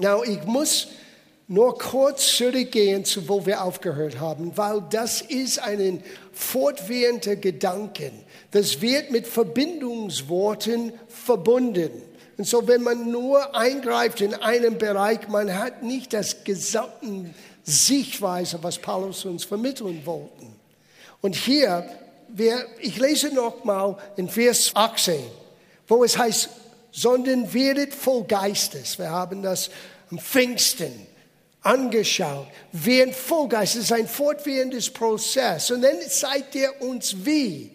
Now, ich muss nur kurz zurückgehen zu wo wir aufgehört haben, weil das ist ein fortwährender Gedanke. Das wird mit Verbindungsworten verbunden. Und so, wenn man nur eingreift in einen Bereich, man hat nicht das gesamte Sichtweise, was Paulus uns vermitteln wollte. Und hier, wir, ich lese nochmal in Vers 18, wo es heißt, sondern werdet voll Geistes. Wir haben das am Pfingsten angeschaut. Werden voll Geistes. Es ist ein fortwährendes Prozess. Und dann zeigt er uns wie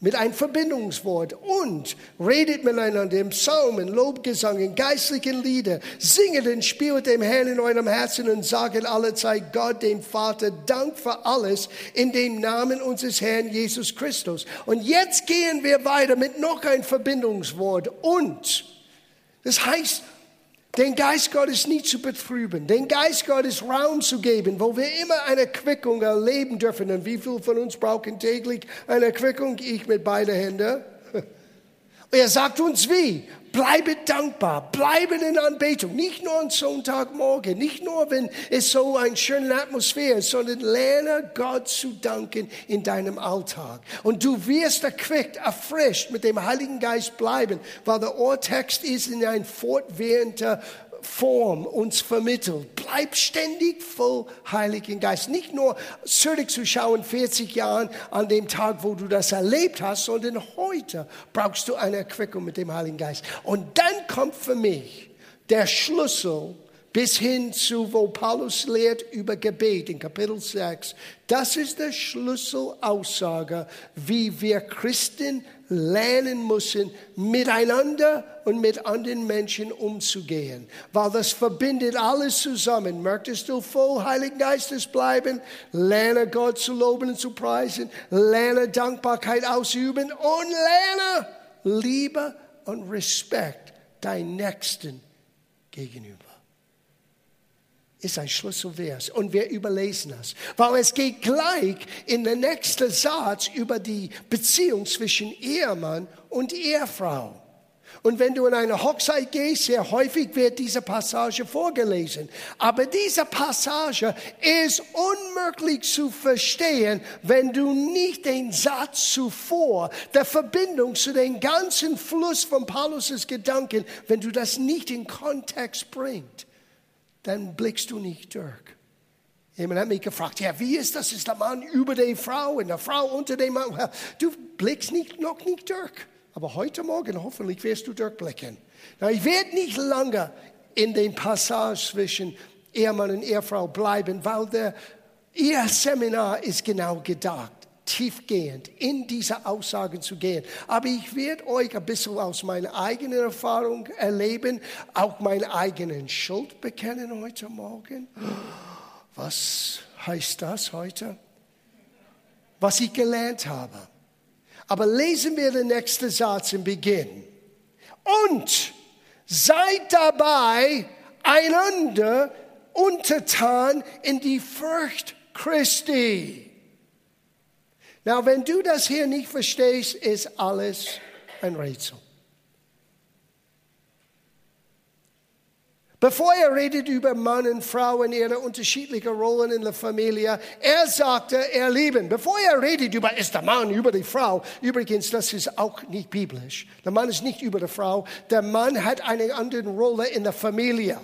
mit einem Verbindungswort und redet miteinander im Psalmen, Lobgesang, in geistlichen Lieder, singet und spielt dem Herrn in eurem Herzen und sagt alle Zeit Gott, dem Vater, Dank für alles in dem Namen unseres Herrn Jesus Christus. Und jetzt gehen wir weiter mit noch ein Verbindungswort und. Das heißt, den Geist Gottes nicht zu betrüben, den Geist Gottes Raum zu geben, wo wir immer eine Quickung erleben dürfen. Und wie viel von uns brauchen täglich eine Quickung? Ich mit beiden Händen. Er sagt uns wie? Bleibe dankbar, bleibe in Anbetung. Nicht nur am Sonntagmorgen, nicht nur, wenn es so eine schöne Atmosphäre ist, sondern lerne Gott zu danken in deinem Alltag. Und du wirst erquickt, erfrischt mit dem Heiligen Geist bleiben, weil der Ohrtext ist in ein fortwährender Form uns vermittelt. Bleib ständig voll Heiligen Geist. Nicht nur zurückzuschauen 40 Jahren an dem Tag, wo du das erlebt hast, sondern heute brauchst du eine Erquickung mit dem Heiligen Geist. Und dann kommt für mich der Schlüssel bis hin zu, wo Paulus lehrt über Gebet in Kapitel 6. Das ist der Schlüsselaussage, wie wir Christen lernen müssen, miteinander und mit anderen Menschen umzugehen. Weil das verbindet alles zusammen. Möchtest du voll Heiligen Geistes bleiben? Lerne Gott zu loben und zu preisen. Lerne Dankbarkeit ausüben und lerne Liebe und Respekt deinen Nächsten gegenüber ist ein Schlüsselvers und wir überlesen das, weil es geht gleich in der nächsten Satz über die Beziehung zwischen Ehemann und Ehefrau. Und wenn du in eine Hochzeit gehst, sehr häufig wird diese Passage vorgelesen. Aber diese Passage ist unmöglich zu verstehen, wenn du nicht den Satz zuvor, der Verbindung zu dem ganzen Fluss von Paulus' Gedanken, wenn du das nicht in Kontext bringst dann blickst du nicht durch. Jemand hat mich gefragt, ja, wie ist das? Ist der Mann über die Frau und der Frau unter dem Mann? Du blickst nicht, noch nicht durch. Aber heute Morgen hoffentlich wirst du durchblicken. Na, ich werde nicht lange in den Passage zwischen Ehemann und Ehefrau bleiben, weil der, ihr Seminar ist genau gedacht tiefgehend in diese Aussagen zu gehen. Aber ich werde euch ein bisschen aus meiner eigenen Erfahrung erleben, auch meine eigenen Schuld bekennen heute Morgen. Was heißt das heute? Was ich gelernt habe. Aber lesen wir den nächsten Satz im Beginn. Und seid dabei einander untertan in die Furcht Christi. Na, wenn du das hier nicht verstehst, ist alles ein Rätsel. Bevor er redet über Mann und Frau und ihre unterschiedlichen Rollen in der Familie, er sagte, er lieben. Bevor er redet über, ist der Mann über die Frau, übrigens, das ist auch nicht biblisch. Der Mann ist nicht über die Frau. Der Mann hat eine andere Rolle in der Familie.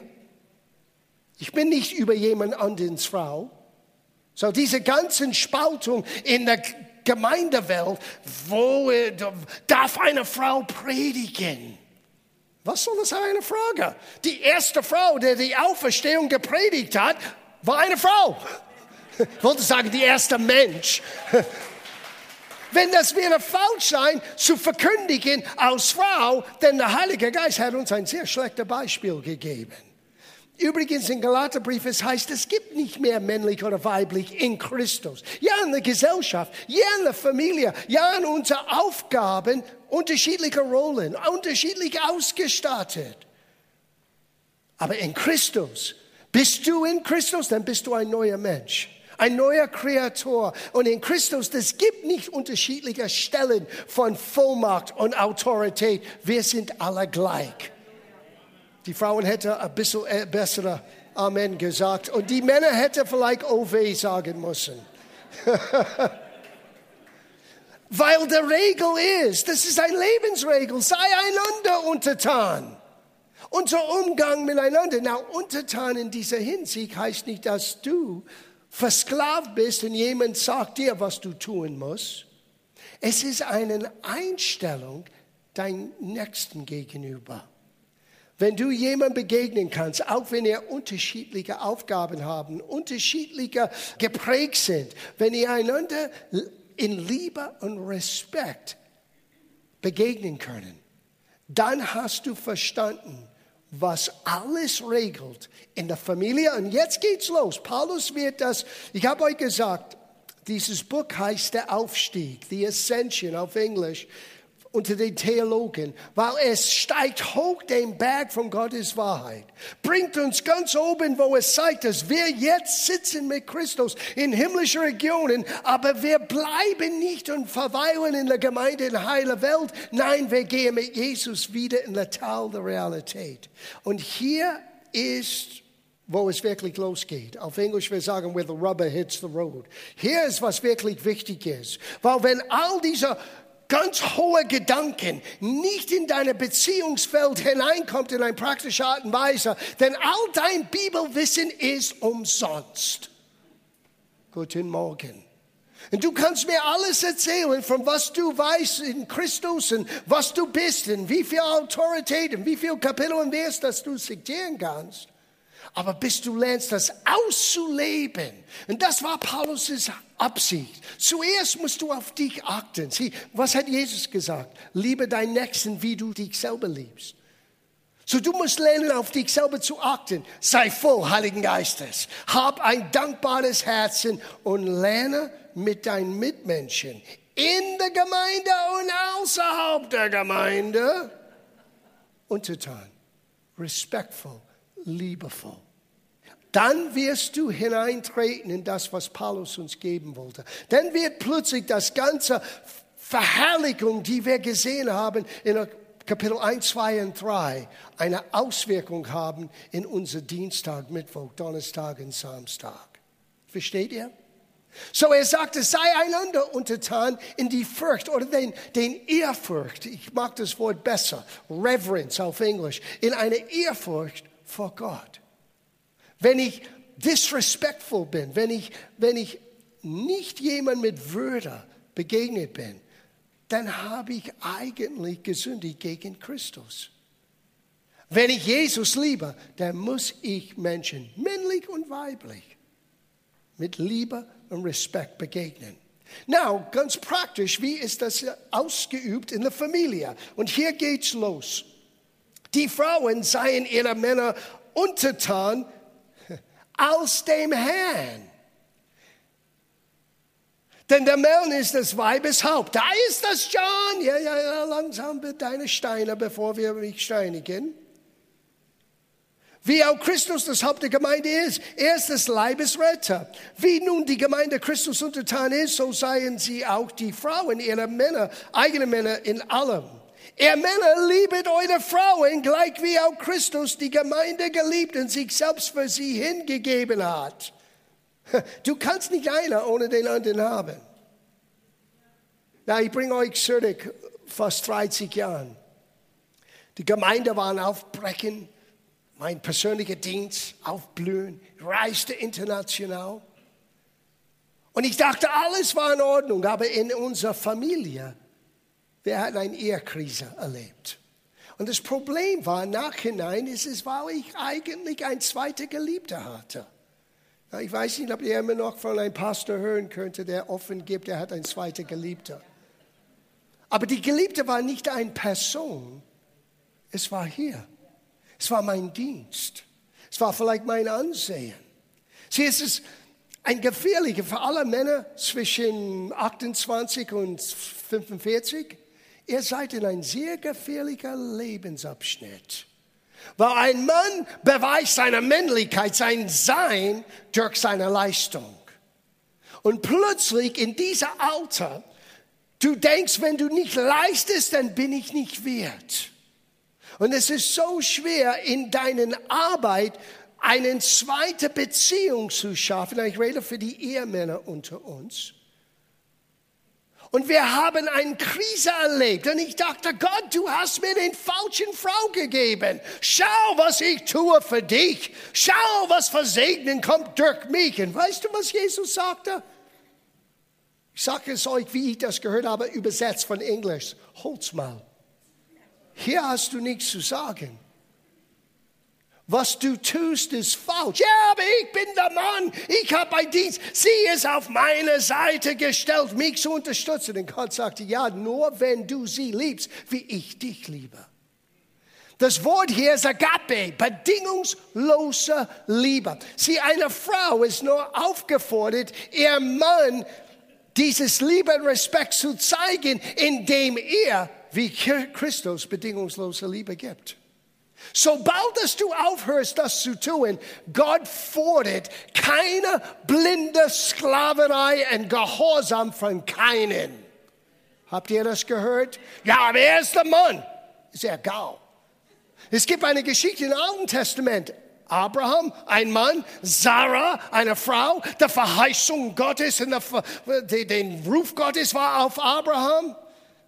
Ich bin nicht über jemand anderes Frau. So diese ganzen Spaltung in der Gemeindewelt, wo darf eine Frau predigen? Was soll das eine Frage? Die erste Frau, die die Auferstehung gepredigt hat, war eine Frau. Ich wollte sagen, die erste Mensch. Wenn das wäre falsch sein, zu verkündigen als Frau, denn der Heilige Geist hat uns ein sehr schlechtes Beispiel gegeben. Übrigens im Galaterbrief es heißt, es gibt nicht mehr männlich oder weiblich in Christus. Ja, in der Gesellschaft, ja, in der Familie, ja, in unseren Aufgaben, unterschiedliche Rollen, unterschiedlich ausgestattet. Aber in Christus, bist du in Christus, dann bist du ein neuer Mensch. Ein neuer Kreator. Und in Christus, es gibt nicht unterschiedliche Stellen von Vollmacht und Autorität. Wir sind alle gleich. Die Frauen hätten ein bisschen äh, bessere Amen gesagt und die Männer hätten vielleicht OW sagen müssen. Weil die Regel ist, das ist eine Lebensregel, sei einander untertan. Unser Umgang miteinander, na, untertan in dieser Hinsicht heißt nicht, dass du versklavt bist und jemand sagt dir, was du tun musst. Es ist eine Einstellung deinem Nächsten gegenüber. Wenn du jemandem begegnen kannst, auch wenn ihr unterschiedliche Aufgaben haben, unterschiedlicher geprägt sind, wenn ihr einander in Liebe und Respekt begegnen können, dann hast du verstanden, was alles regelt in der Familie. Und jetzt geht's los. Paulus wird das, ich habe euch gesagt, dieses Buch heißt Der Aufstieg, The Ascension auf Englisch unter den Theologen, weil es steigt hoch den Berg von Gottes Wahrheit, bringt uns ganz oben, wo es zeigt, dass wir jetzt sitzen mit Christus in himmlischen Regionen, aber wir bleiben nicht und verweilen in der Gemeinde in der heilen Welt. Nein, wir gehen mit Jesus wieder in der Tal der Realität. Und hier ist wo es wirklich losgeht. Auf Englisch wir sagen, where the rubber hits the road. Hier ist, was wirklich wichtig ist. Weil wenn all diese ganz hohe Gedanken nicht in deine Beziehungsfeld hineinkommt in eine praktische Art und Weise, denn all dein Bibelwissen ist umsonst. Guten Morgen. Und du kannst mir alles erzählen, von was du weißt in Christus und was du bist und wie viel Autorität und wie viel Kapitel und Vers, dass du zitieren kannst. Aber bis du lernst, das auszuleben, und das war Paulus' Absicht. Zuerst musst du auf dich achten. Sieh, was hat Jesus gesagt? Liebe deinen Nächsten, wie du dich selber liebst. So du musst lernen, auf dich selber zu achten. Sei voll Heiligen Geistes. Hab ein dankbares Herzen und lerne mit deinen Mitmenschen in der Gemeinde und außerhalb der Gemeinde untertan, respektvoll, liebevoll dann wirst du hineintreten in das, was Paulus uns geben wollte. Dann wird plötzlich das ganze Verherrlichung, die wir gesehen haben in Kapitel 1, 2 und 3, eine Auswirkung haben in unser Dienstag, Mittwoch, Donnerstag und Samstag. Versteht ihr? So er sagte, sei einander untertan in die Furcht oder den, den Ehrfurcht. Ich mag das Wort besser. Reverence auf Englisch. In eine Ehrfurcht vor Gott. Wenn ich disrespectful bin, wenn ich, wenn ich nicht jemand mit Würde begegnet bin, dann habe ich eigentlich gesündigt gegen Christus. Wenn ich Jesus liebe, dann muss ich Menschen, männlich und weiblich, mit Liebe und Respekt begegnen. Now, ganz praktisch, wie ist das ausgeübt in der Familie? Und hier geht's los. Die Frauen seien ihrer Männer untertan, aus dem Herrn. Denn der Mann ist des Weibes Haupt. Da ist das John. Ja, ja, ja, langsam wird deine Steine, bevor wir mich steinigen. Wie auch Christus das Haupt der Gemeinde ist. Er ist des Leibes Retter. Wie nun die Gemeinde Christus untertan ist, so seien sie auch die Frauen ihrer Männer, eigene Männer in allem. Ihr Männer liebet eure Frauen, gleich wie auch Christus die Gemeinde geliebt und sich selbst für sie hingegeben hat. Du kannst nicht einer ohne den anderen haben. Na, ich bringe euch zurück, fast 30 Jahren. Die Gemeinde war Aufbrechen, mein persönlicher Dienst aufblühen, reiste international. Und ich dachte, alles war in Ordnung, aber in unserer Familie wir hatten eine Ehekrise erlebt. Und das Problem war, nachhinein ist es, weil ich eigentlich ein zweiter Geliebter hatte. Ich weiß nicht, ob ihr immer noch von einem Pastor hören könnte, der offen gibt, er hat einen zweiten Geliebter. Aber die Geliebte war nicht eine Person, es war hier. Es war mein Dienst. Es war vielleicht mein Ansehen. Sie, es ist ein gefährlicher für alle Männer zwischen 28 und 45 Ihr seid in ein sehr gefährlicher Lebensabschnitt. Weil ein Mann beweist seine Männlichkeit, sein Sein durch seine Leistung. Und plötzlich in dieser Alter, du denkst, wenn du nicht leistest, dann bin ich nicht wert. Und es ist so schwer in deinen Arbeit eine zweite Beziehung zu schaffen. Ich rede für die Ehemänner unter uns. Und wir haben eine Krise erlebt. Und ich dachte, Gott, du hast mir den falschen Frau gegeben. Schau, was ich tue für dich. Schau, was für Segnen kommt durch mich. Und weißt du, was Jesus sagte? Ich sage es euch, wie ich das gehört habe, übersetzt von Englisch. Hol's mal. Hier hast du nichts zu sagen. Was du tust, ist falsch. Ja, aber ich bin der Mann. Ich habe ein Dienst. Sie ist auf meine Seite gestellt, mich zu unterstützen. Und Gott sagte, ja, nur wenn du sie liebst, wie ich dich liebe. Das Wort hier ist Agape, bedingungslose Liebe. Sie, eine Frau ist nur aufgefordert, ihr Mann dieses Liebe und Respekt zu zeigen, indem er, wie Christus, bedingungslose Liebe gibt. Sobald dass du aufhörst, das zu tun, Gott fordert keine blinde Sklaverei und Gehorsam von keinen. Habt ihr das gehört? Ja, aber er ist der Mann. Ist egal. Es gibt eine Geschichte im Alten Testament. Abraham, ein Mann, Sarah, eine Frau, die Verheißung Gottes und der, den Ruf Gottes war auf Abraham.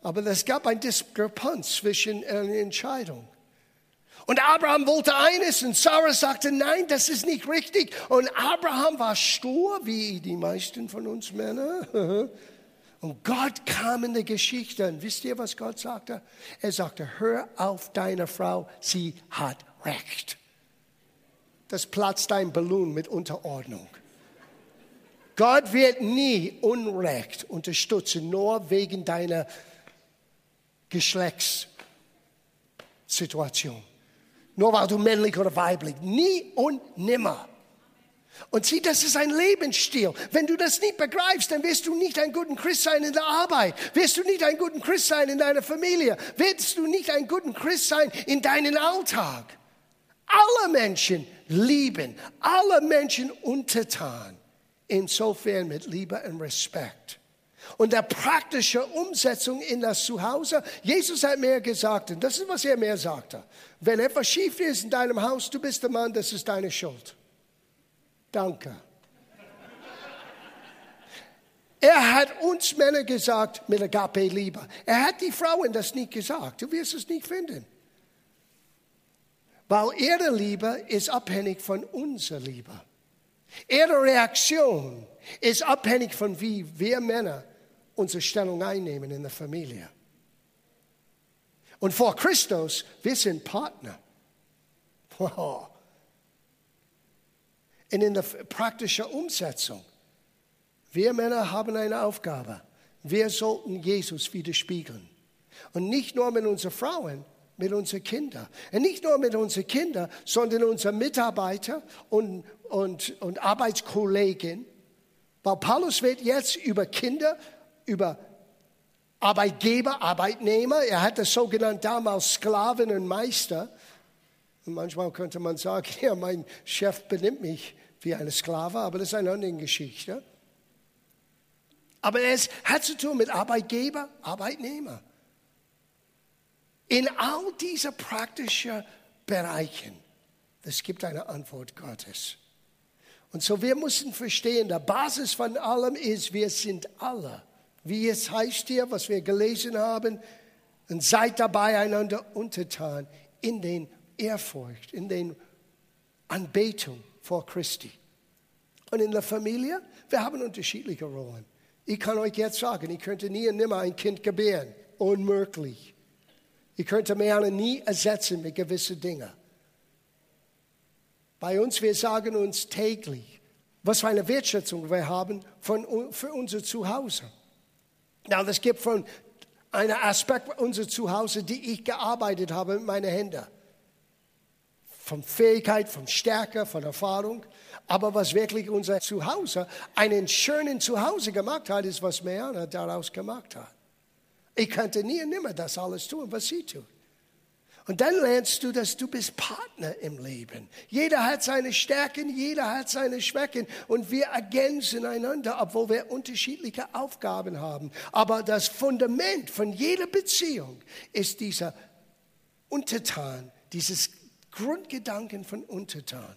Aber es gab eine Diskrepanz zwischen einer Entscheidung. Und Abraham wollte eines und Sarah sagte, nein, das ist nicht richtig. Und Abraham war stur, wie die meisten von uns Männer. Und Gott kam in die Geschichte. Und wisst ihr, was Gott sagte? Er sagte, hör auf deine Frau, sie hat Recht. Das platzt dein Ballon mit Unterordnung. Gott wird nie Unrecht unterstützen, nur wegen deiner Geschlechtssituation. Nur weil du männlich oder weiblich. Nie und nimmer. Und sieh, das ist ein Lebensstil. Wenn du das nicht begreifst, dann wirst du nicht ein guter Christ sein in der Arbeit. Wirst du nicht ein guter Christ sein in deiner Familie. Wirst du nicht ein guter Christ sein in deinem Alltag. Alle Menschen lieben, alle Menschen untertan. Insofern mit Liebe und Respekt und der praktischen Umsetzung in das Zuhause. Jesus hat mir gesagt, und das ist, was er mir sagte, wenn etwas schief ist in deinem Haus, du bist der Mann, das ist deine Schuld. Danke. Er hat uns Männer gesagt, mit Agape Liebe. Er hat die Frauen das nicht gesagt. Du wirst es nicht finden. Weil ihre Liebe ist abhängig von unserer Liebe. Ihre Reaktion ist abhängig von wie wir Männer unsere Stellung einnehmen in der Familie. Und vor Christus, wir sind Partner. Wow. Und in der praktischen Umsetzung, wir Männer haben eine Aufgabe. Wir sollten Jesus widerspiegeln. Und nicht nur mit unseren Frauen, mit unseren Kindern. Und nicht nur mit unseren Kindern, sondern unseren Mitarbeitern und, und, und Arbeitskollegen. Weil Paulus wird jetzt über Kinder über Arbeitgeber, Arbeitnehmer. Er hatte sogenannt damals Sklaven und Meister. Und manchmal könnte man sagen, ja, mein Chef benimmt mich wie eine Sklave, aber das ist eine andere Geschichte. Aber es hat zu tun mit Arbeitgeber, Arbeitnehmer. In all diesen praktischen Bereichen, es gibt eine Antwort Gottes. Und so wir müssen verstehen, der Basis von allem ist, wir sind alle wie es heißt hier, was wir gelesen haben, und seid dabei einander untertan in den Ehrfurcht, in den Anbetung vor Christi. Und in der Familie, wir haben unterschiedliche Rollen. Ich kann euch jetzt sagen, ich könnte nie und nimmer ein Kind gebären. Unmöglich. Ich könnte Männer nie ersetzen mit gewissen Dingen. Bei uns, wir sagen uns täglich, was für eine Wertschätzung wir haben für unser Zuhause. Na, es gibt von einem Aspekt unseres Zuhause, die ich gearbeitet habe mit meinen Händen. Von Fähigkeit, von Stärke, von Erfahrung. Aber was wirklich unser Zuhause, einen schönen Zuhause gemacht hat, ist, was Meana daraus gemacht hat. Ich könnte nie und nimmer das alles tun, was sie tut. Und dann lernst du, dass du bist Partner im Leben. Jeder hat seine Stärken, jeder hat seine Schwächen und wir ergänzen einander, obwohl wir unterschiedliche Aufgaben haben. Aber das Fundament von jeder Beziehung ist dieser Untertan, dieses Grundgedanken von Untertan.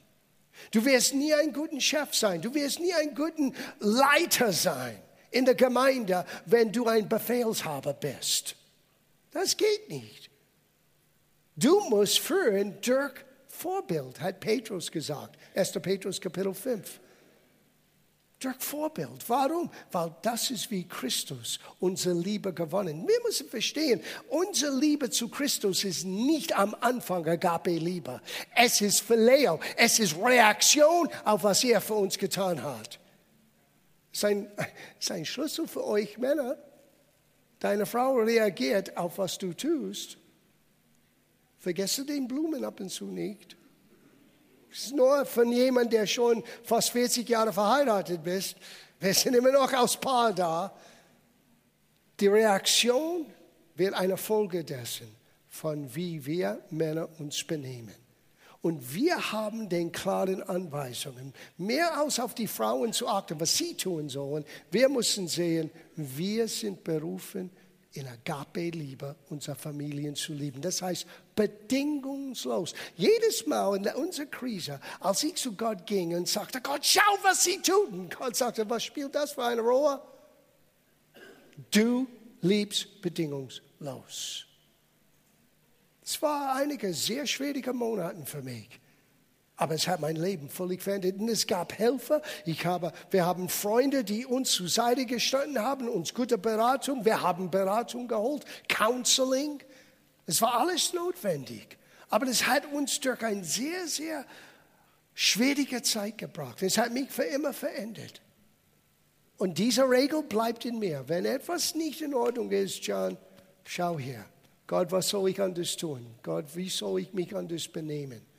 Du wirst nie ein guter Chef sein, du wirst nie ein guter Leiter sein in der Gemeinde, wenn du ein Befehlshaber bist. Das geht nicht. Du musst führen durch Vorbild, hat Petrus gesagt. 1. Petrus Kapitel 5. Durch Vorbild. Warum? Weil das ist wie Christus unsere Liebe gewonnen. Wir müssen verstehen, unsere Liebe zu Christus ist nicht am Anfang Agape Liebe. Es ist Phileo. Es ist Reaktion auf was er für uns getan hat. Sein, sein Schlüssel für euch Männer. Deine Frau reagiert auf was du tust. Vergesse den Blumen ab und zu nicht. Das ist nur von jemandem, der schon fast 40 Jahre verheiratet ist. Wir sind immer noch aus Paar da. Die Reaktion wird eine Folge dessen, von wie wir Männer uns benehmen. Und wir haben den klaren Anweisungen, mehr als auf die Frauen zu achten, was sie tun sollen. Wir müssen sehen, wir sind berufen, in Agape-Liebe unsere Familien zu lieben. Das heißt, bedingungslos. Jedes Mal in unserer Krise, als ich zu Gott ging und sagte, Gott, schau, was sie tun. Gott sagte, was spielt das für eine Rolle? Du liebst bedingungslos. Es war einige sehr schwierige Monate für mich. Aber es hat mein Leben völlig verändert. Und es gab Helfer. Ich habe, wir haben Freunde, die uns zur Seite gestanden haben, uns gute Beratung. Wir haben Beratung geholt, Counseling. Es war alles notwendig. Aber es hat uns durch eine sehr, sehr schwierige Zeit gebracht. Es hat mich für immer verändert. Und diese Regel bleibt in mir. Wenn etwas nicht in Ordnung ist, John, schau her. Gott, was soll ich anders tun? Gott, wie soll ich mich anders benehmen?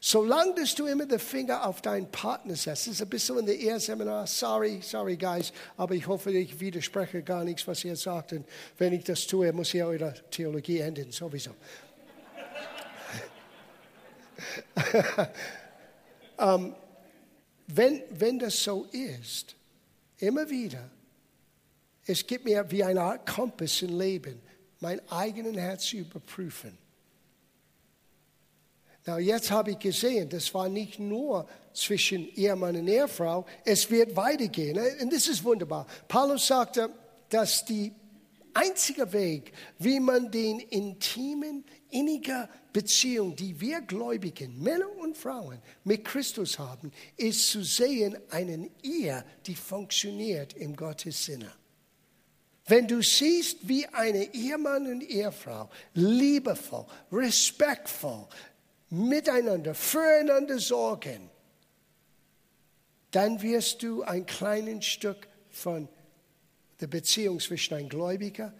Solange dass du immer den Finger auf deinen Partner setzt, das ist ein bisschen in der Ehrseminar, sorry, sorry guys, aber ich hoffe, ich widerspreche gar nichts, was ihr sagt. Und wenn ich das tue, muss ihr eure Theologie enden, sowieso. um, ähm, wenn, wenn das so ist, immer wieder, es gibt mir wie eine Art Kompass im Leben, mein eigenes Herz zu überprüfen na, jetzt habe ich gesehen, das war nicht nur zwischen Ehemann und Ehefrau, es wird weitergehen. Und das ist wunderbar. Paulus sagte, dass die einzige Weg, wie man den intimen, inniger Beziehung, die wir Gläubigen, Männer und Frauen mit Christus haben, ist zu sehen, einen Ehe, die funktioniert im Gottes Sinne. Wenn du siehst, wie eine Ehemann und Ehefrau liebevoll, respektvoll, miteinander, füreinander sorgen, dann wirst du ein kleines Stück von der Beziehung zwischen einem Gläubiger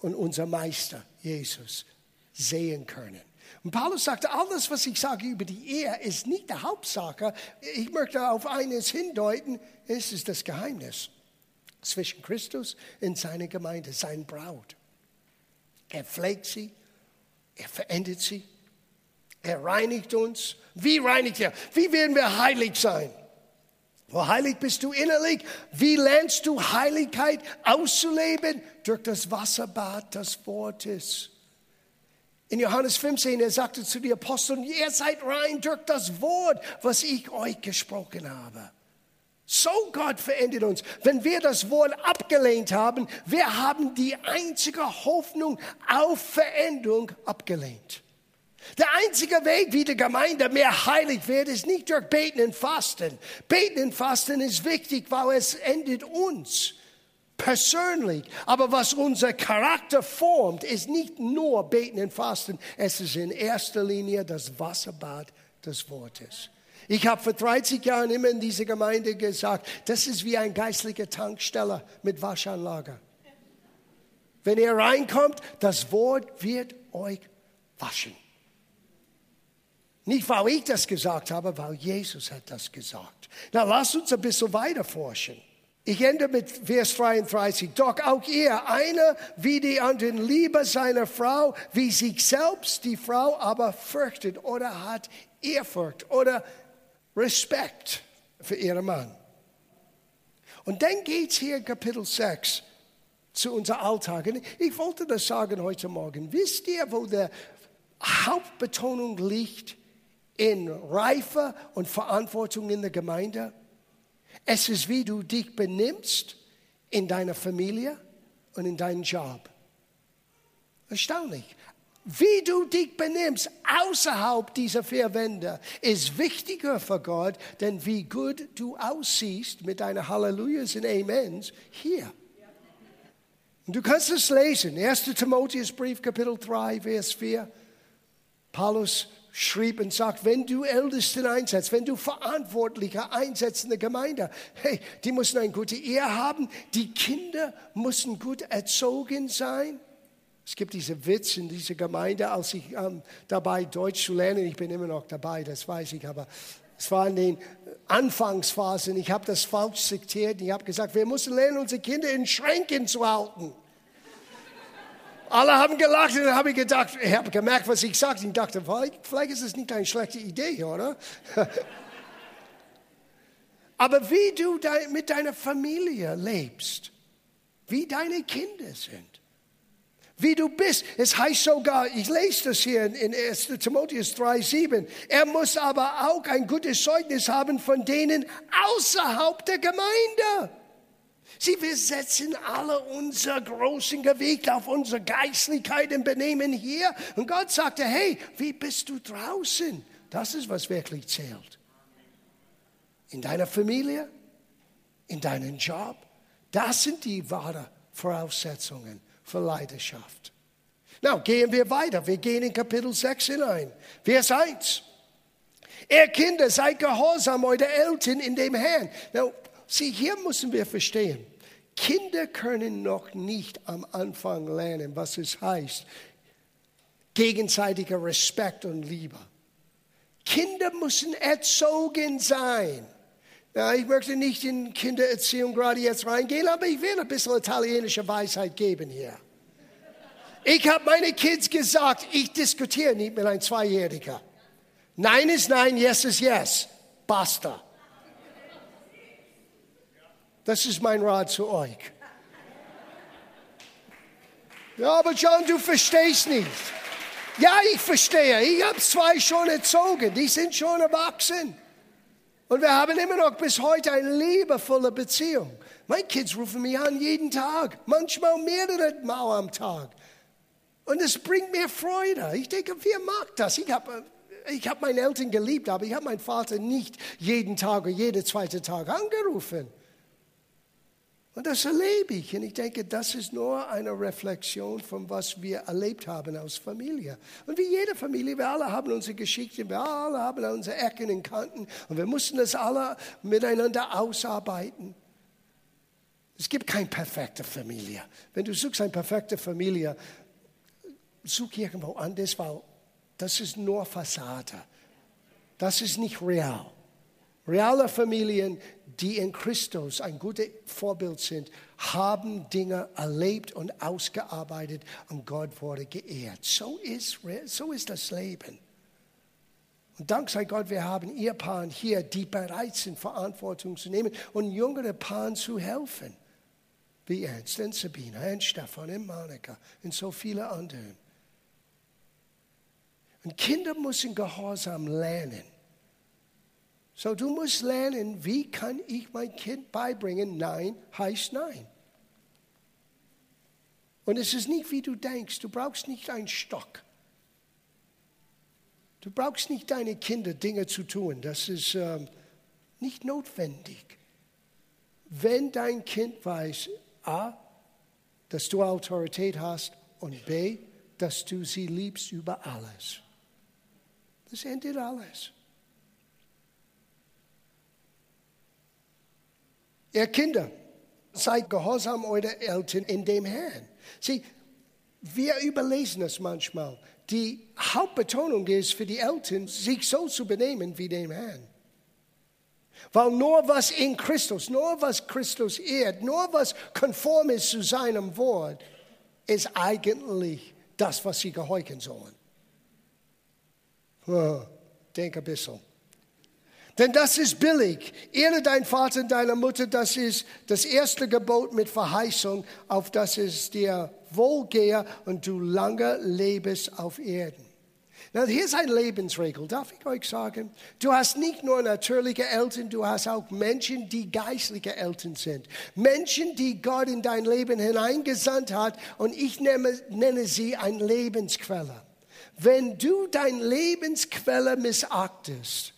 und unserem Meister, Jesus, sehen können. Und Paulus sagte, alles, was ich sage über die Ehe, ist nicht die Hauptsache. Ich möchte auf eines hindeuten, es ist das Geheimnis zwischen Christus und seiner Gemeinde, sein Braut. Er pflegt sie, er verändert sie, er reinigt uns. Wie reinigt er? Wie werden wir heilig sein? Wo heilig bist du innerlich? Wie lernst du Heiligkeit auszuleben? Durch das Wasserbad des Wortes. In Johannes 15, er sagte zu den Aposteln, ihr seid rein durch das Wort, was ich euch gesprochen habe. So Gott verändert uns. Wenn wir das Wort abgelehnt haben, wir haben die einzige Hoffnung auf Veränderung abgelehnt. Der einzige Weg, wie die Gemeinde mehr heilig wird, ist nicht durch Beten und Fasten. Beten und Fasten ist wichtig, weil es endet uns persönlich. Aber was unser Charakter formt, ist nicht nur Beten und Fasten. Es ist in erster Linie das Wasserbad des Wortes. Ich habe vor 30 Jahren immer in dieser Gemeinde gesagt, das ist wie ein geistlicher Tanksteller mit Waschanlage. Wenn ihr reinkommt, das Wort wird euch waschen. Nicht, weil ich das gesagt habe, weil Jesus hat das gesagt. Na, lasst uns ein bisschen weiter forschen. Ich ende mit Vers 33. Doch auch ihr, einer wie die anderen, liebe seiner Frau wie sich selbst, die Frau aber fürchtet oder hat Ehrfurcht oder Respekt für ihren Mann. Und dann geht es hier in Kapitel 6 zu unserem Alltag. Und ich wollte das sagen heute Morgen. Wisst ihr, wo der Hauptbetonung liegt in Reife und Verantwortung in der Gemeinde. Es ist, wie du dich benimmst in deiner Familie und in deinem Job. Erstaunlich. Wie du dich benimmst außerhalb dieser vier Wände ist wichtiger für Gott, denn wie gut du aussiehst mit deinen Hallelujahs und Amens hier. Und du kannst es lesen. 1. Timotheusbrief, Kapitel 3, Vers 4. Paulus schrieb und sagt, wenn du Ältesten einsetzt, wenn du Verantwortliche einsetzt in der Gemeinde, hey, die müssen eine gute Ehe haben, die Kinder müssen gut erzogen sein. Es gibt diese Witz in dieser Gemeinde, als ich ähm, dabei Deutsch zu lernen, ich bin immer noch dabei, das weiß ich, aber es war in den Anfangsphasen, ich habe das falsch zitiert, ich habe gesagt, wir müssen lernen, unsere Kinder in Schränken zu halten. Alle haben gelacht und dann habe ich gedacht, ich habe gemerkt, was ich sagte. Ich dachte, vielleicht, ist es nicht eine schlechte Idee, oder? Aber wie du mit deiner Familie lebst, wie deine Kinder sind, wie du bist. Es heißt sogar, ich lese das hier in 1. Timotheus 3,7. Er muss aber auch ein gutes Zeugnis haben von denen außerhalb der Gemeinde. Sie, wir setzen alle unser großen Gewicht auf unsere Geistlichkeit und Benehmen hier. Und Gott sagte, hey, wie bist du draußen? Das ist, was wirklich zählt. In deiner Familie, in deinem Job. Das sind die wahren Voraussetzungen für Leidenschaft. Na, gehen wir weiter. Wir gehen in Kapitel 6 hinein. Vers 1. Ihr Kinder, seid gehorsam eure Eltern in dem Herrn. Now, sieh, hier müssen wir verstehen. Kinder können noch nicht am Anfang lernen, was es heißt, gegenseitiger Respekt und Liebe. Kinder müssen erzogen sein. Ja, ich möchte nicht in Kindererziehung gerade jetzt reingehen, aber ich will ein bisschen italienische Weisheit geben hier. Ich habe meine Kids gesagt, ich diskutiere nicht mit einem Zweijähriger. Nein ist nein, yes ist yes. Basta. Das ist mein Rat zu euch. Ja, aber John, du verstehst nicht. Ja, ich verstehe. Ich habe zwei schon erzogen. Die sind schon erwachsen. Und wir haben immer noch bis heute eine liebevolle Beziehung. Meine Kids rufen mich an jeden Tag, manchmal mehrere Mal am Tag. Und es bringt mir Freude. Ich denke, wer mag das? Ich habe ich hab meine Eltern geliebt, aber ich habe meinen Vater nicht jeden Tag oder jeden zweiten Tag angerufen. Und das erlebe ich. Und ich denke, das ist nur eine Reflexion von was wir erlebt haben als Familie. Und wie jede Familie, wir alle haben unsere Geschichten, wir alle haben unsere Ecken und Kanten. Und wir mussten das alle miteinander ausarbeiten. Es gibt keine perfekte Familie. Wenn du suchst eine perfekte Familie, such irgendwo anders, weil das ist nur Fassade. Das ist nicht real. Reale Familien, die in Christus ein gutes Vorbild sind, haben Dinge erlebt und ausgearbeitet und Gott wurde geehrt. So ist, so ist das Leben. Und dank sei Gott, wir haben Ehepaaren hier, die bereit sind, Verantwortung zu nehmen und jüngere Paaren zu helfen. Wie Ernst und Sabine und Stefan und Monika und so viele andere. Und Kinder müssen Gehorsam lernen. So, du musst lernen, wie kann ich mein Kind beibringen, Nein heißt Nein. Und es ist nicht, wie du denkst. Du brauchst nicht einen Stock. Du brauchst nicht deine Kinder Dinge zu tun. Das ist ähm, nicht notwendig. Wenn dein Kind weiß, A, dass du Autorität hast und B, dass du sie liebst über alles. Das endet alles. Ihr Kinder, seid gehorsam eure Eltern in dem Herrn. Sieh, wir überlesen es manchmal. Die Hauptbetonung ist für die Eltern, sich so zu benehmen wie dem Herrn. Weil nur was in Christus, nur was Christus ehrt, nur was konform ist zu seinem Wort, ist eigentlich das, was sie gehorchen sollen. Oh, denk ein bisschen. Denn das ist billig. Ehre dein Vater und deine Mutter, das ist das erste Gebot mit Verheißung, auf das es dir wohlgehe und du lange lebst auf Erden. Na, hier ist eine Lebensregel, darf ich euch sagen? Du hast nicht nur natürliche Eltern, du hast auch Menschen, die geistliche Eltern sind. Menschen, die Gott in dein Leben hineingesandt hat und ich nenne, nenne sie eine Lebensquelle. Wenn du dein Lebensquelle missachtest,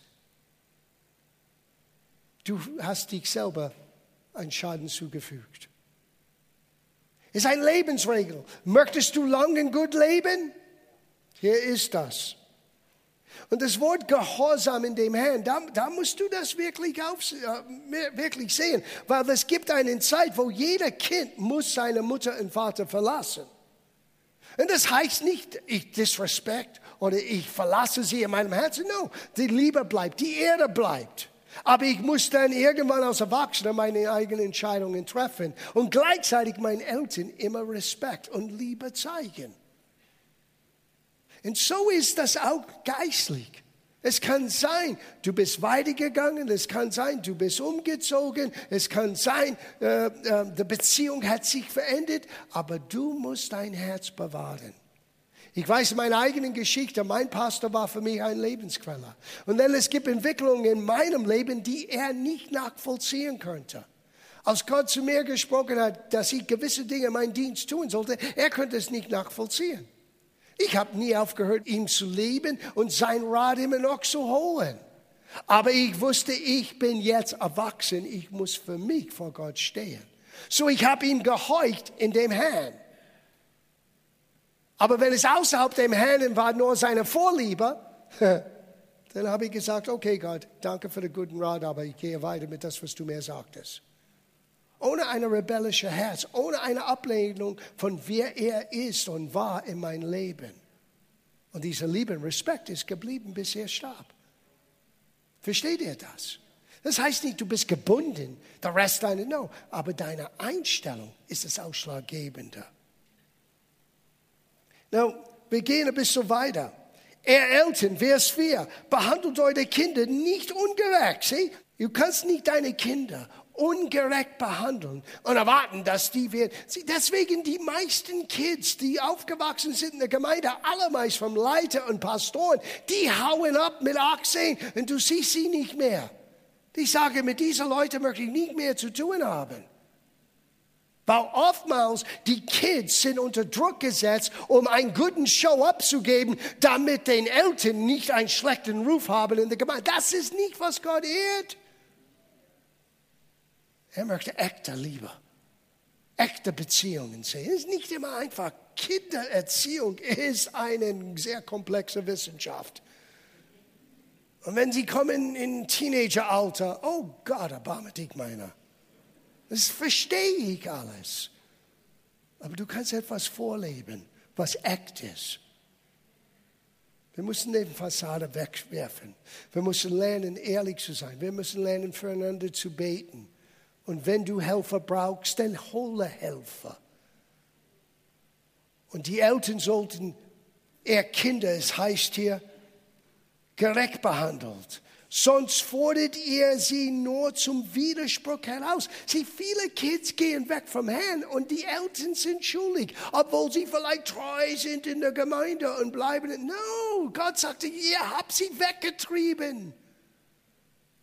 du hast dich selber einen Schaden zugefügt. Ist eine Lebensregel. Möchtest du lang und gut leben? Hier ist das. Und das Wort Gehorsam in dem Herrn, da, da musst du das wirklich, auf, äh, wirklich sehen, weil es gibt eine Zeit, wo jeder Kind muss seine Mutter und Vater verlassen. Und das heißt nicht, ich disrespect oder ich verlasse sie in meinem Herzen. No, die Liebe bleibt, die Erde bleibt. Aber ich muss dann irgendwann als Erwachsener meine eigenen Entscheidungen treffen und gleichzeitig meinen Eltern immer Respekt und Liebe zeigen. Und so ist das auch geistlich. Es kann sein, du bist weitergegangen, es kann sein, du bist umgezogen, es kann sein, äh, äh, die Beziehung hat sich verändert, aber du musst dein Herz bewahren. Ich weiß meine eigenen Geschichte, mein Pastor war für mich ein Lebensquelle. Und dann es gibt Entwicklungen in meinem Leben, die er nicht nachvollziehen könnte. Als Gott zu mir gesprochen hat, dass ich gewisse Dinge in meinem Dienst tun sollte, er könnte es nicht nachvollziehen. Ich habe nie aufgehört, ihm zu lieben und sein Rat immer noch zu holen. Aber ich wusste, ich bin jetzt erwachsen, ich muss für mich vor Gott stehen. So ich habe ihm gehorcht in dem Herrn. Aber wenn es außerhalb dem Herrn war, nur seine Vorliebe, dann habe ich gesagt, okay Gott, danke für den guten Rat, aber ich gehe weiter mit das, was du mir sagtest ohne ein rebellisches Herz, ohne eine Ablehnung von wer er ist und war in mein Leben. Und dieser Liebe und Respekt ist geblieben, bis er starb. Versteht ihr das? Das heißt nicht, du bist gebunden, der Rest deiner, no, aber deine Einstellung ist das Ausschlaggebende. Now, wir gehen ein bisschen weiter. Ihr Eltern, Vers 4, behandelt eure Kinder nicht ungerecht. See? Du kannst nicht deine Kinder ungerecht behandeln und erwarten, dass die werden. Deswegen die meisten Kids, die aufgewachsen sind in der Gemeinde, allermeist vom Leiter und Pastoren, die hauen ab mit 18 und du siehst sie nicht mehr. Die sagen, mit diesen Leuten möchte ich nicht mehr zu tun haben. Weil oftmals die Kids sind unter Druck gesetzt, um einen guten Show abzugeben, damit den Eltern nicht einen schlechten Ruf haben in der Gemeinde. Das ist nicht, was Gott ehrt. Er möchte echte Liebe, echte Beziehungen sehen. Es ist nicht immer einfach. Kindererziehung ist eine sehr komplexe Wissenschaft. Und wenn sie kommen in Teenageralter, oh Gott, erbarme dich meiner. Das verstehe ich alles. Aber du kannst etwas vorleben, was echt ist. Wir müssen die Fassade wegwerfen. Wir müssen lernen, ehrlich zu sein. Wir müssen lernen, füreinander zu beten. Und wenn du Helfer brauchst, dann hole Helfer. Und die Eltern sollten ihr Kinder, es heißt hier, gerecht behandelt. Sonst fordert ihr sie nur zum Widerspruch heraus. Sie, viele Kids gehen weg vom Herrn und die Eltern sind schuldig, obwohl sie vielleicht treu sind in der Gemeinde und bleiben. No, Gott sagte, ihr habt sie weggetrieben.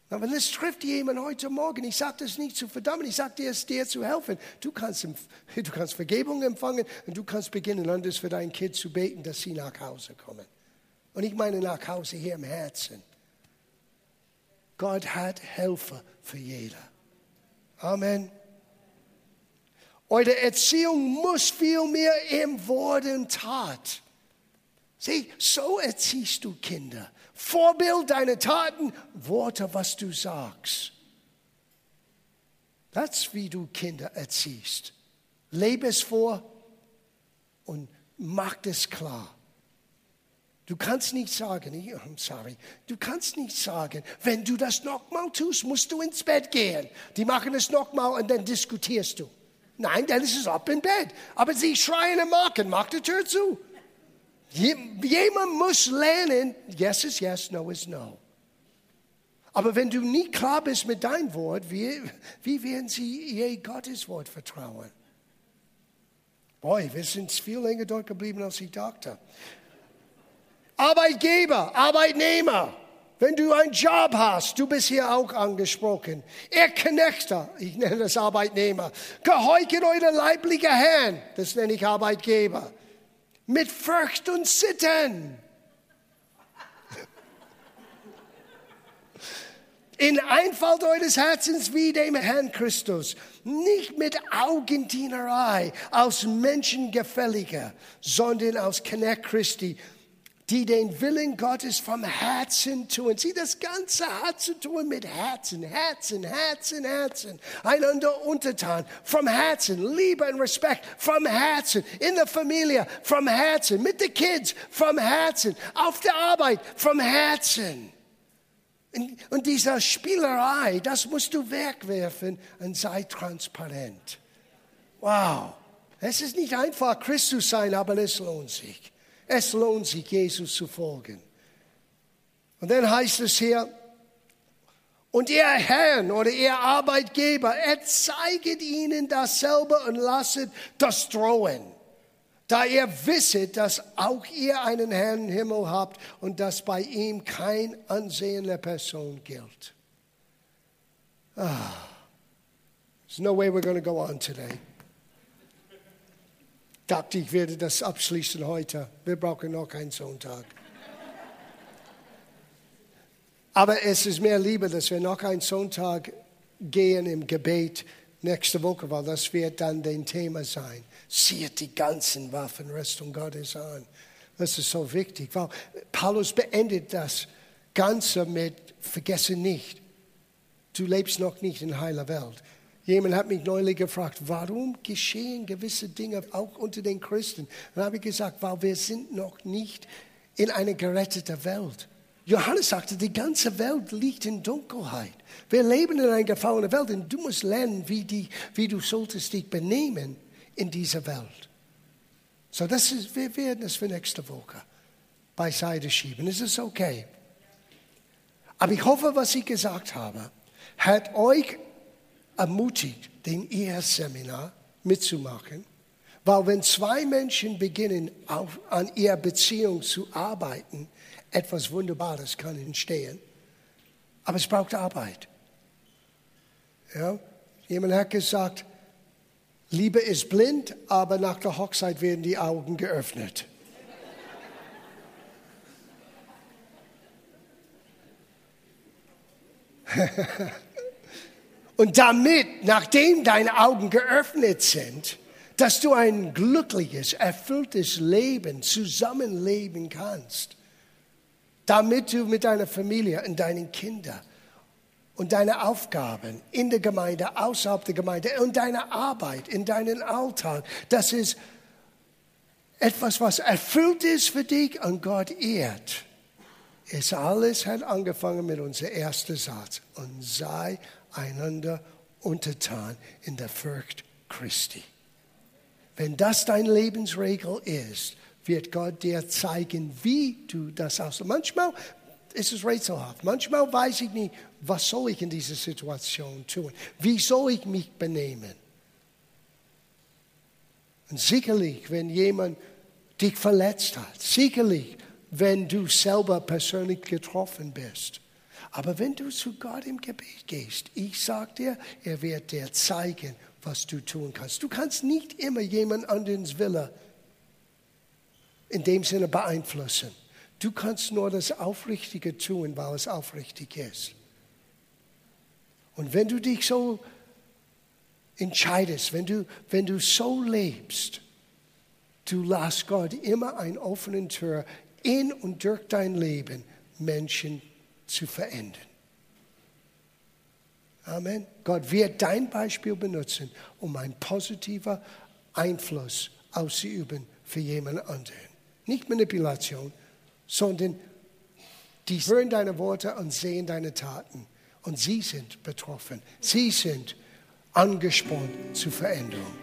Aber es trifft jemand heute Morgen, ich sage das nicht zu verdammen, ich sage dir, es dir zu helfen. Du kannst, du kannst Vergebung empfangen und du kannst beginnen, anders für dein Kind zu beten, dass sie nach Hause kommen. Und ich meine nach Hause hier im Herzen. Gott hat Helfer für jeder. Amen. Eure Erziehung muss viel mehr im Wort und Tat. Sieh, so erziehst du Kinder. Vorbild deine Taten, Worte, was du sagst. Das ist, wie du Kinder erziehst. Lebe es vor und mach es klar. Du kannst nicht sagen, I'm sorry, du kannst nicht sagen, wenn du das nochmal tust, musst du ins Bett gehen. Die machen es nochmal und dann diskutierst du. Nein, dann ist es ab im Bett. Aber sie schreien und machen, mach die Tür zu. Jemand muss lernen, yes is yes, no is no. Aber wenn du nie klar bist mit deinem Wort, wie, wie werden sie je Gottes Wort vertrauen? Boy, wir sind viel länger dort geblieben, als ich dachte. Arbeitgeber, Arbeitnehmer. Wenn du einen Job hast, du bist hier auch angesprochen. Ihr Knechter, ich nenne das Arbeitnehmer. Gehorchet eure leibliche Herren, das nenne ich Arbeitgeber. Mit Furcht und Sitten. In Einfalt eures Herzens wie dem Herrn Christus. Nicht mit Augentienerei, aus Menschengefälliger, sondern aus Knecht Christi die den Willen Gottes vom Herzen tun. Sie das Ganze hat zu tun mit Herzen, Herzen, Herzen, Herzen. Einander untertan, vom Herzen, Liebe und Respekt, vom Herzen, in der Familie, vom Herzen, mit den Kids, vom Herzen, auf der Arbeit, vom Herzen. Und diese Spielerei, das musst du wegwerfen und sei transparent. Wow. Es ist nicht einfach, Christus sein, aber es lohnt sich. Es lohnt sich, Jesus zu folgen. Und dann heißt es hier, und ihr Herrn oder ihr Arbeitgeber, erzeiget ihnen dasselbe und lasset das drohen, da ihr wisset, dass auch ihr einen Herrn im Himmel habt und dass bei ihm kein Ansehen der Person gilt. Ah, there's no way we're going to go on today dachte, ich werde das abschließen heute. Wir brauchen noch keinen Sonntag. Aber es ist mir lieber, dass wir noch einen Sonntag gehen im Gebet nächste Woche, weil das wird dann dein Thema sein. Sieht die ganzen Waffenrüstung Gottes an. Das ist so wichtig, weil Paulus beendet das Ganze mit, vergesse nicht, du lebst noch nicht in heiler Welt. Jemand hat mich neulich gefragt, warum geschehen gewisse Dinge auch unter den Christen? Dann habe ich gesagt, weil wir sind noch nicht in einer geretteten Welt. Johannes sagte, die ganze Welt liegt in Dunkelheit. Wir leben in einer gefallenen Welt und du musst lernen, wie, die, wie du solltest dich benehmen in dieser Welt. So, das ist, wir werden es für nächste Woche beiseite schieben. Es ist okay. Aber ich hoffe, was ich gesagt habe, hat euch ermutigt, den Eheseminar mitzumachen, weil wenn zwei Menschen beginnen, auf, an ihrer Beziehung zu arbeiten, etwas Wunderbares kann entstehen. Aber es braucht Arbeit. Ja? Jemand hat gesagt, Liebe ist blind, aber nach der Hochzeit werden die Augen geöffnet. Und damit, nachdem deine Augen geöffnet sind, dass du ein glückliches, erfülltes Leben zusammenleben kannst, damit du mit deiner Familie und deinen Kindern und deine Aufgaben in der Gemeinde, außerhalb der Gemeinde und deine Arbeit, in deinen Alltag, das ist etwas, was erfüllt ist für dich und Gott ehrt. Es alles hat angefangen mit unserem ersten Satz und sei einander untertan in der Furcht Christi. Wenn das dein Lebensregel ist, wird Gott dir zeigen, wie du das aus. Manchmal ist es rätselhaft. Manchmal weiß ich nicht, was soll ich in dieser Situation tun? Wie soll ich mich benehmen? Und sicherlich, wenn jemand dich verletzt hat, sicherlich, wenn du selber persönlich getroffen bist, aber wenn du zu Gott im Gebet gehst, ich sage dir, er wird dir zeigen, was du tun kannst. Du kannst nicht immer jemand anderes Wille in dem Sinne beeinflussen. Du kannst nur das Aufrichtige tun, weil es aufrichtig ist. Und wenn du dich so entscheidest, wenn du, wenn du so lebst, du lässt Gott immer eine offene Tür in und durch dein Leben Menschen zu verändern. Amen. Gott wird dein Beispiel benutzen, um einen positiven Einfluss auszuüben für jemand anderen. Nicht Manipulation, sondern die hören deine Worte und sehen deine Taten. Und sie sind betroffen. Sie sind angespornt zur Veränderung.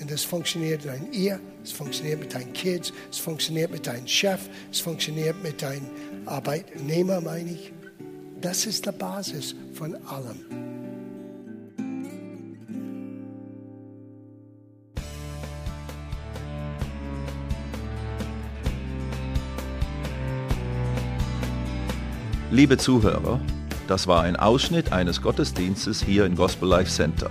Und das funktioniert in Ehe, es funktioniert mit deinen Kids, es funktioniert mit deinem Chef, es funktioniert mit deinen Arbeitnehmer, meine ich. Das ist die Basis von allem. Liebe Zuhörer, das war ein Ausschnitt eines Gottesdienstes hier im Gospel Life Center.